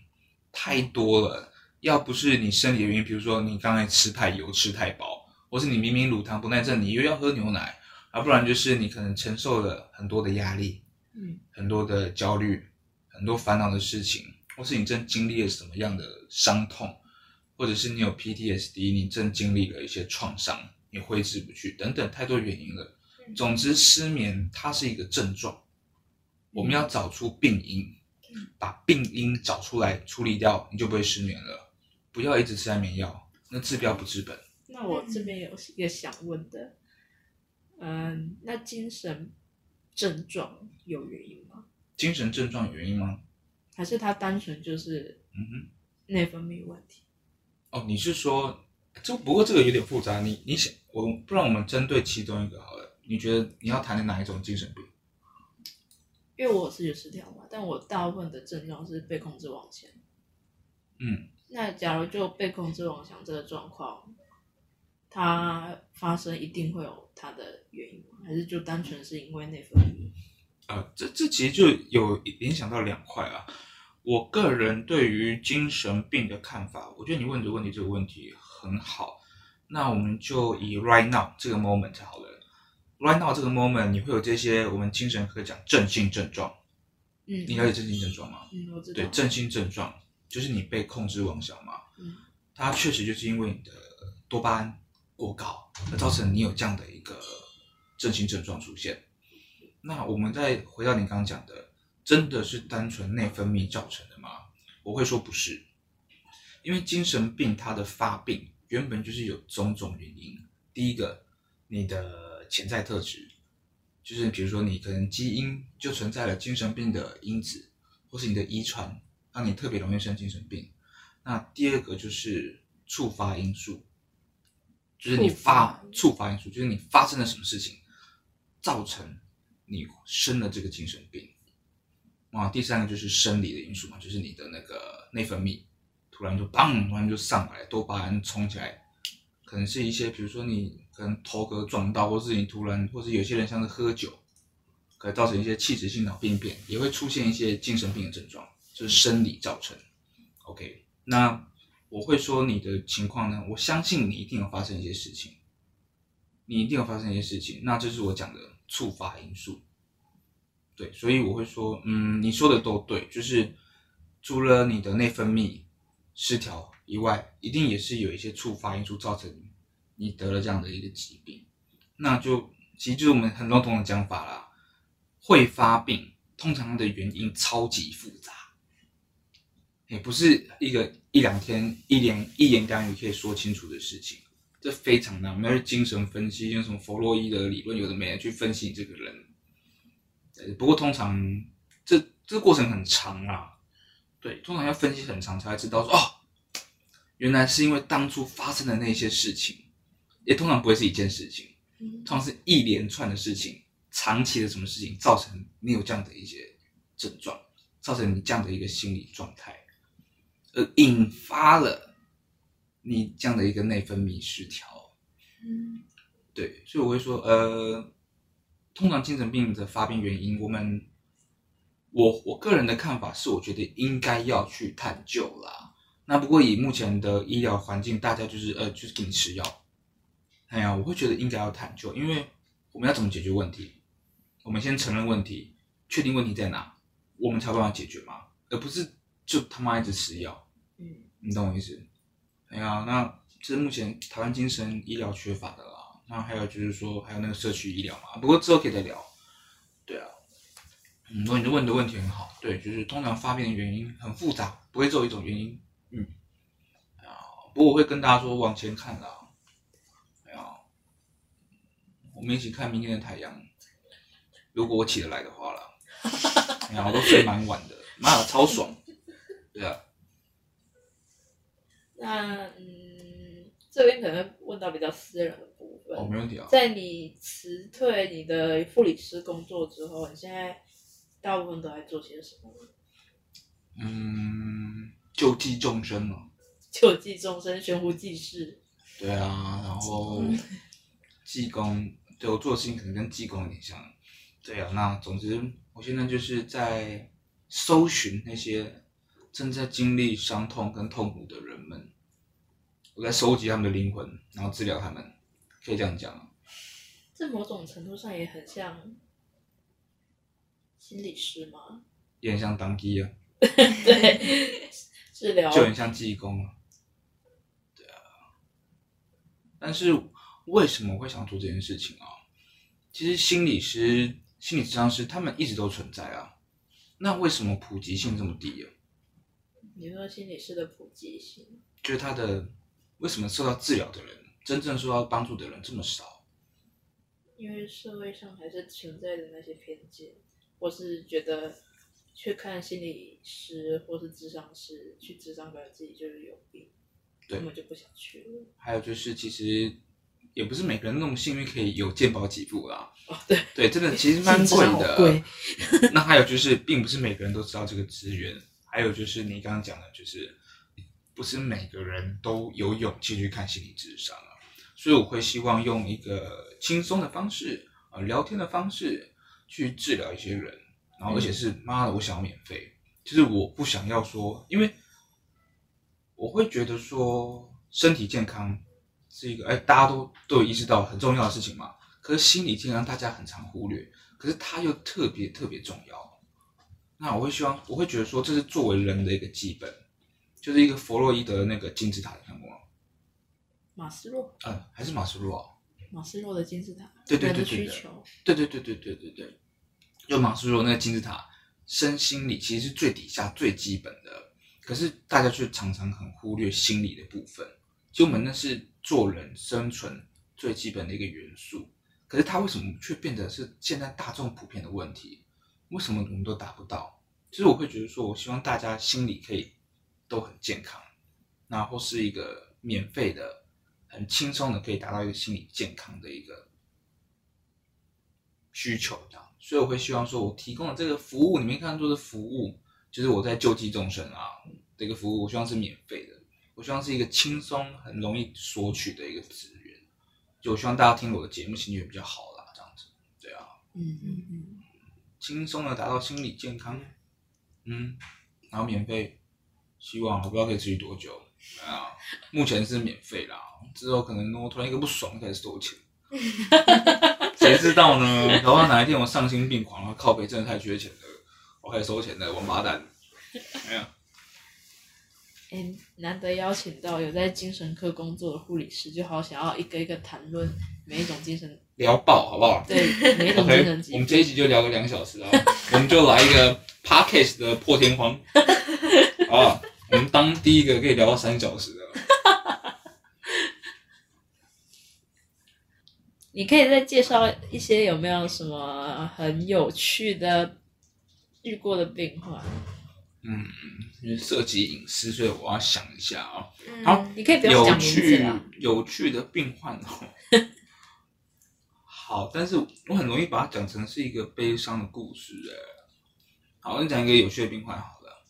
太多了。要不是你身体的原因，比如说你刚才吃太油、吃太饱，或是你明明乳糖不耐症，你又要喝牛奶，啊，不然就是你可能承受了很多的压力，嗯，很多的焦虑，很多烦恼的事情，或是你正经历了什么样的伤痛，或者是你有 PTSD，你正经历了一些创伤，你挥之不去，等等，太多原因了。总之，失眠它是一个症状，我们要找出病因，把病因找出来处理掉，你就不会失眠了。不要一直吃安眠药，那治标不治本。那我这边有一个想问的，嗯，那精神症状有原因吗？精神症状有原因吗？还是他单纯就是嗯哼，内分泌问题？哦，你是说这不过这个有点复杂，你你想我不然我们针对其中一个好了，你觉得你要谈的哪一种精神病？因为我是有视觉失调嘛，但我大部分的症状是被控制妄想。嗯，那假如就被控制妄想这个状况，它发生一定会有它的原因吗？还是就单纯是因为内分泌？呃，这这其实就有影响到两块啊。我个人对于精神病的看法，我觉得你问的问题这个问题很好。那我们就以 right now 这个 moment 好了。right now 这个 moment，你会有这些我们精神科讲正性症状。嗯，你了解正性症状吗？嗯，我知道。对，正性症状就是你被控制妄想嘛。嗯它确实就是因为你的多巴胺过高，而造成你有这样的一个正性症状出现。那我们再回到你刚刚讲的，真的是单纯内分泌造成的吗？我会说不是，因为精神病它的发病原本就是有种种原因。第一个，你的潜在特质，就是比如说你可能基因就存在了精神病的因子，或是你的遗传让你特别容易生精神病。那第二个就是触发因素，就是你发发触发因素，就是你发生了什么事情，造成你生了这个精神病。啊，第三个就是生理的因素嘛，就是你的那个内分泌突然就当，突然就上来，多巴胺冲起来，可能是一些比如说你可能头壳撞到，或是你突然，或是有些人像是喝酒，可能造成一些器质性脑病变，也会出现一些精神病的症状，就是生理造成。OK，那我会说你的情况呢，我相信你一定有发生一些事情，你一定有发生一些事情，那这是我讲的触发因素。对，所以我会说，嗯，你说的都对，就是除了你的内分泌失调以外，一定也是有一些触发因素造成你得了这样的一个疾病。那就其实就是我们很笼统的讲法啦，会发病通常的原因超级复杂，也不是一个一两天一言一言两语可以说清楚的事情。这非常难。我们要精神分析，用什么弗洛伊德理论，有的没的去分析你这个人。不过通常这这个过程很长啦，对，通常要分析很长才会知道说哦，原来是因为当初发生的那些事情，也通常不会是一件事情，嗯通常是一连串的事情，长期的什么事情造成你有这样的一些症状，造成你这样的一个心理状态，而引发了你这样的一个内分泌失调。嗯对，所以我会说，呃，通常精神病的发病原因，我们我我个人的看法是，我觉得应该要去探究啦。那不过以目前的医疗环境，大家就是呃，就是给你吃药。哎呀，我会觉得应该要探究，因为我们要怎么解决问题？我们先承认问题，确定问题在哪，我们才有办法解决嘛，而不是就他妈一直吃药。嗯你懂我意思？哎呀，那这是目前台湾精神医疗缺乏的啦。那还有就是说，还有那个社区医疗嘛。不过之后可以再聊。对啊，嗯，你问的问题很好，对，就是通常发病的原因很复杂，不会只有一种原因。嗯，啊，不过我会跟大家说往前看啦。哎呀，我们一起看明天的太阳。如果我起得来的话啦，哎呀，我都睡蛮晚的，妈的超爽。对啊。[LAUGHS] 那嗯，这边可能会问到比较私人的部分。哦，没问题啊。在你辞退你的护理师工作之后，你现在大部分都在做些什么？嗯，救济众生嘛。救济众生，悬壶济世。对啊，然后济公，对我做的事情可能跟济公有点像。对啊，那总之，我现在就是在搜寻那些正在经历伤痛跟痛苦的人们，我在收集他们的灵魂，然后治疗他们，可以这样讲吗。这某种程度上也很像心理师吗？有点像当机啊，[LAUGHS] 对，治疗就很像济公啊。对啊，但是为什么我会想做这件事情啊？其实心理师、心理治疗师他们一直都存在啊，那为什么普及性这么低啊？你说心理师的普及性，就是他的为什么受到治疗的人，真正受到帮助的人这么少？因为社会上还是存在的那些偏见，或是觉得去看心理师或是智商师去智商感觉自己就是有病，对根本就不想去了。还有就是，其实也不是每个人那么幸运可以有健保给付啦。哦，对，对，真的其实蛮贵的。贵那还有就是，并不是每个人都知道这个资源。还有就是你刚刚讲的，就是不是每个人都有勇气去看心理智商啊。所以我会希望用一个轻松的方式，呃，聊天的方式去治疗一些人，然后而且是妈的，我想要免费，就是我不想要说，因为我会觉得说身体健康是一个哎，大家都都有意识到很重要的事情嘛。可是心理健康大家很常忽略，可是它又特别特别重要。那我会希望，我会觉得说，这是作为人的一个基本，就是一个弗洛伊德的那个金字塔，你看过吗？马斯洛，嗯，还是马斯洛啊？马斯洛的金字塔，对对对对对需求，对对对对对对对，就马斯洛那个金字塔，身心理其实是最底下最基本的，可是大家却常常很忽略心理的部分。就我们那是做人生存最基本的一个元素，可是它为什么却变得是现在大众普遍的问题？为什么我们都达不到？其实我会觉得说，我希望大家心理可以都很健康，然后是一个免费的、很轻松的，可以达到一个心理健康的一个需求的。所以我会希望说，我提供的这个服务，你们看作是服务，就是我在救济众生啊这个服务，我希望是免费的，我希望是一个轻松、很容易索取的一个资源。就我希望大家听我的节目心情也比较好啦，这样子，对啊。嗯嗯嗯，轻松的达到心理健康，嗯，然后免费，希望我不知道可以持续多久，啊，目前是免费啦，之后可能我突然一个不爽开始收钱，[LAUGHS] 谁知道呢？搞不好哪一天我丧心病狂了，靠北真的太缺钱了，我开始收钱的王八蛋，没有，哎，难得邀请到有在精神科工作的护理师，就好想要一个一个谈论每一种精神，聊爆好不好对每一种精？OK，神疾病我们这。一集就聊个两小时啊，我们就来一个 podcast 的破天荒，好，我们当第一个可以聊到三小时的。你可以再介绍一些有没有什么很有趣的遇过的病患？嗯，因为涉及隐私，所以我要想一下啊、嗯好你可以不用有讲名字趣。有趣的病患哦。[LAUGHS] 好，但是我很容易把它讲成是一个悲伤的故事哎。好，我讲一个有趣的病患好了。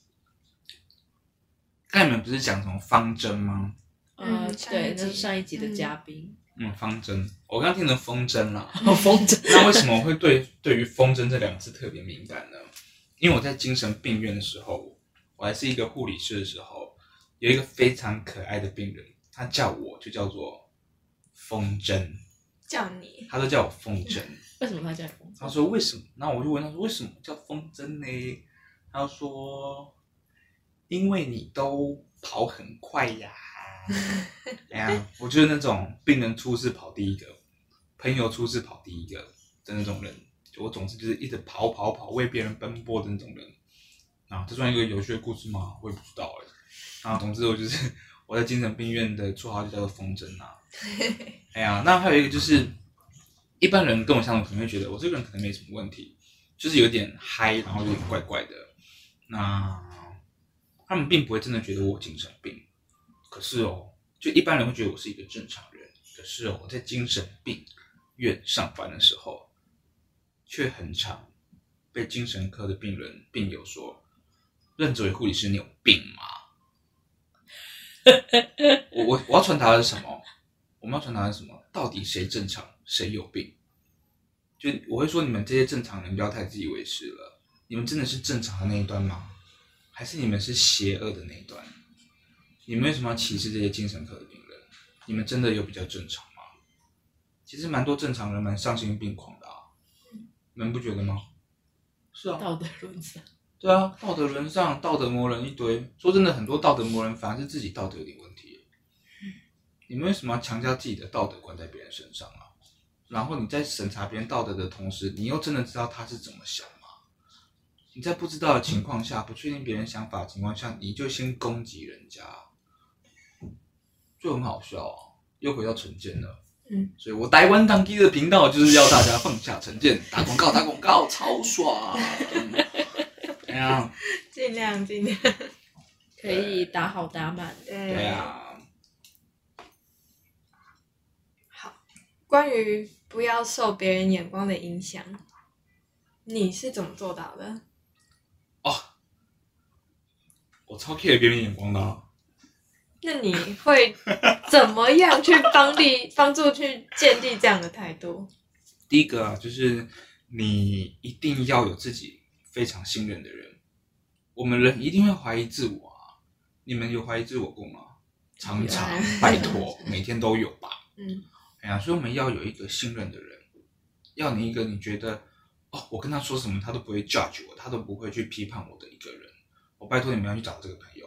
刚才你们不是讲什么方针吗？呃，嗯对，那是上一集的嗯嘉宾。嗯，方针，我刚刚听成风筝啦。哦，风筝。那为什么我会对对于风筝这两个字特别敏感呢？因为我在精神病院的时候，我还是一个护理师的时候，有一个非常可爱的病人，他叫我就叫做风筝，叫你他都叫我风筝。[LAUGHS] 为什么他叫你风筝？他说为什么？那我就问他说为什么叫风筝呢？他说因为你都跑很快呀。[LAUGHS] 哎呀，我就是那种病人出事跑第一个，朋友出事跑第一个的那种人。我总是就是一直跑跑跑，为别人奔波的那种人。啊，这算一个有趣的故事吗？我也不知道哎。啊，总之我就是 [LAUGHS] 我在精神病院的绰号就叫做风筝啊。[LAUGHS] 哎呀，那还有一个就是，一般人跟我相处可能会觉得我这个人可能没什么问题，就是有点嗨，然后有点怪怪的。那他们并不会真的觉得我有精神病，可是哦，就一般人会觉得我是一个正常人。可是哦，我在精神病院上班的时候，却很常被精神科的病人病友说：“任这位护理师，你有病吗？” [LAUGHS] 我我我要传达的是什么？我们要传达的是什么？到底谁正常，谁有病？就我会说，你们这些正常人不要太自以为是了。你们真的是正常的那一端吗？还是你们是邪恶的那一端？你们为什么要歧视这些精神科的病人？你们真的有比较正常吗？其实蛮多正常人蛮丧心病狂的啊，你们不觉得吗？是啊，道德沦丧。对啊，道德沦丧、道德魔人一堆。说真的，很多道德魔人反而是自己道德有点问题。你们为什么要强加自己的道德观在别人身上啊？然后你在审查别人道德的同时，你又真的知道他是怎么想吗？你在不知道的情况下，不确定别人想法的情况下，你就先攻击人家，就很好笑啊！又回到成见了。嗯，所以我台湾当地的频道就是要大家放下成见，打广告打广告，超爽。[LAUGHS] 哎呀，尽量尽量。可以打好打满。对对啊。好，关于不要受别人眼光的影响，你是怎么做到的？哦我超 care 别人眼光的、啊。那你会怎么样去帮力帮助去建立这样的态度？第一个啊，就是你一定要有自己非常信任的人。我们人一定会怀疑自我啊，你们有怀疑自我过吗？常常，拜托，每天都有吧。[LAUGHS] 嗯哎呀，所以我们要有一个信任的人，要你一个你觉得哦，我跟他说什么他都不会 judge 我，他都不会去批判我的一个人。我拜托你们要去找这个朋友，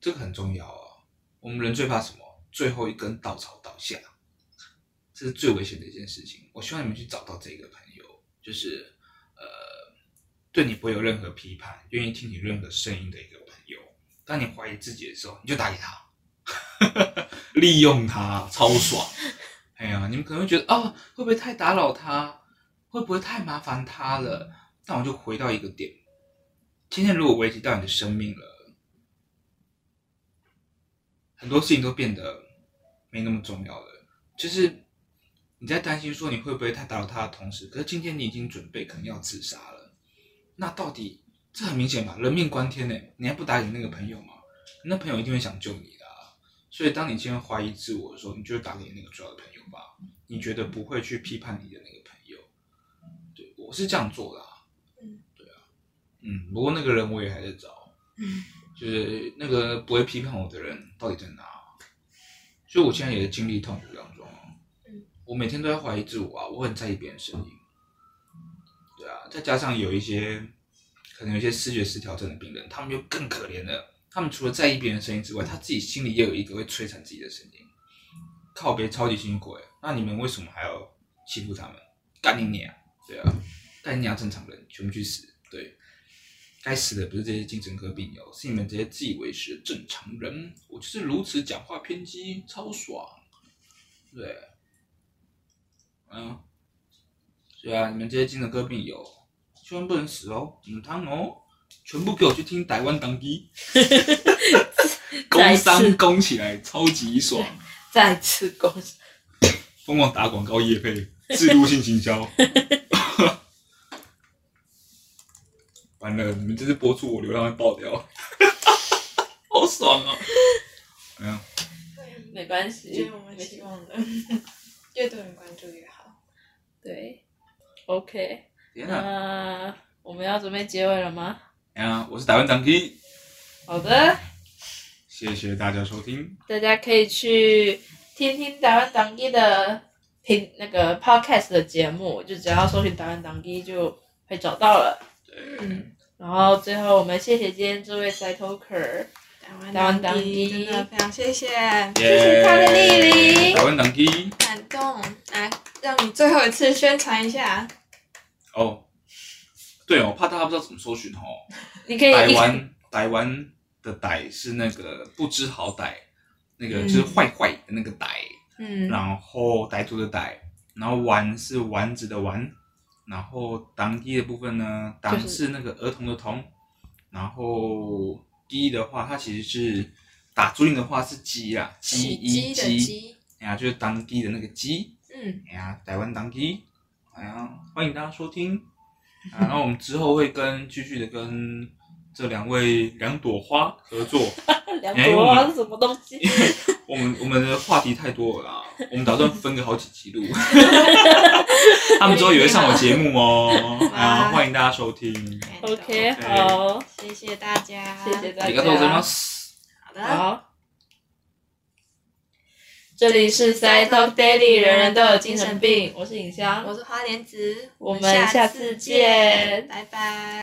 这个很重要啊。我们人最怕什么？最后一根稻草倒下，这是最危险的一件事情。我希望你们去找到这个朋友，就是呃，对你不会有任何批判，愿意听你任何声音的一个朋友。当你怀疑自己的时候，你就打给他，[LAUGHS] 利用他，超爽。哎呀，你们可能会觉得啊、会不会太打扰他？会不会太麻烦他了？但我就回到一个点，今天如果危及到你的生命了，很多事情都变得没那么重要了。就是你在担心说你会不会太打扰他的同时，可是今天你已经准备可能要自杀了，那到底这很明显吧？人命关天呢，你还不打给那个朋友吗？那朋友一定会想救你的啊。所以当你今天怀疑自我的时候，你就打给那个重要的朋友吧。你觉得不会去批判你的那个朋友，对我是这样做的啊。嗯，对啊，嗯，不过那个人我也还在找，嗯 [LAUGHS] 就是那个不会批判我的人到底在哪？所以我现在也在经历痛苦当中。我每天都在怀疑自我啊，我很在意别人声音。对啊，再加上有一些可能有一些视觉失调症的病人，他们就更可怜了。他们除了在意别人的声音之外，他自己心里也有一个会摧残自己的声音。靠别超级辛苦哎，那你们为什么还要欺负他们？干你娘！对啊，干你娘！正常人全部去死！对，该死的不是这些精神科病友，是你们这些自以为是的正常人。我就是如此讲话偏激，超爽。对，嗯，对啊，你们这些精神科病友，千万不能死哦，唔汤哦，全部给我去听台湾当机，[LAUGHS] 工商攻起来，超级爽，[LAUGHS] 再次恭喜。疯狂打广告业配，制度性行销。[LAUGHS] 完了，你们这次播出，我流量会爆掉，[LAUGHS] 好爽啊！哎呀，没关觉系得我们希望的，越多人关注越好。对，OK，天啊！那我们要准备结尾了吗？哎呀，我是台湾当机，好的，谢谢大家收听。大家可以去听听台湾当地的听那个 podcast 的节目，就只要搜寻台湾当地就会找到了。嗯，然后最后我们谢谢今天这位 side talker，台湾当当地真的非常谢谢，谢谢他的莅临台湾当地感动。来，让你最后一次宣传一下。哦，对哦，我怕大家不知道怎么搜寻哦。[LAUGHS] 你可以台湾台湾的歹是那个不知好歹，那个就是坏坏的那个歹，嗯，然后歹徒的歹，然后丸是丸子的丸，然后当地的部分呢，当是是那个儿童的童，然后鸡的话，它其实是打注音的话是鸡啦，鸡起一鸡的鸡，鸡，哎呀，就是当地的那个鸡，嗯，哎呀，台湾当地，哎呀，欢迎大家收听。啊，然后我们之后会跟继续的跟这两位两朵花合作，[LAUGHS] 两朵花是什么东西？[LAUGHS] 我们我们的话题太多了啦，我们打算分个好几集录，[LAUGHS] [LAUGHS] 他们之后也会上我节目哦，[LAUGHS] 啊，欢迎大家收听， OK，好，谢谢大家，谢谢大ありがとうございま家。す。好的，好，这里是 Side Talk Daily，人人都有精神病，我是尹香，我是花莲子，我们下次见拜拜。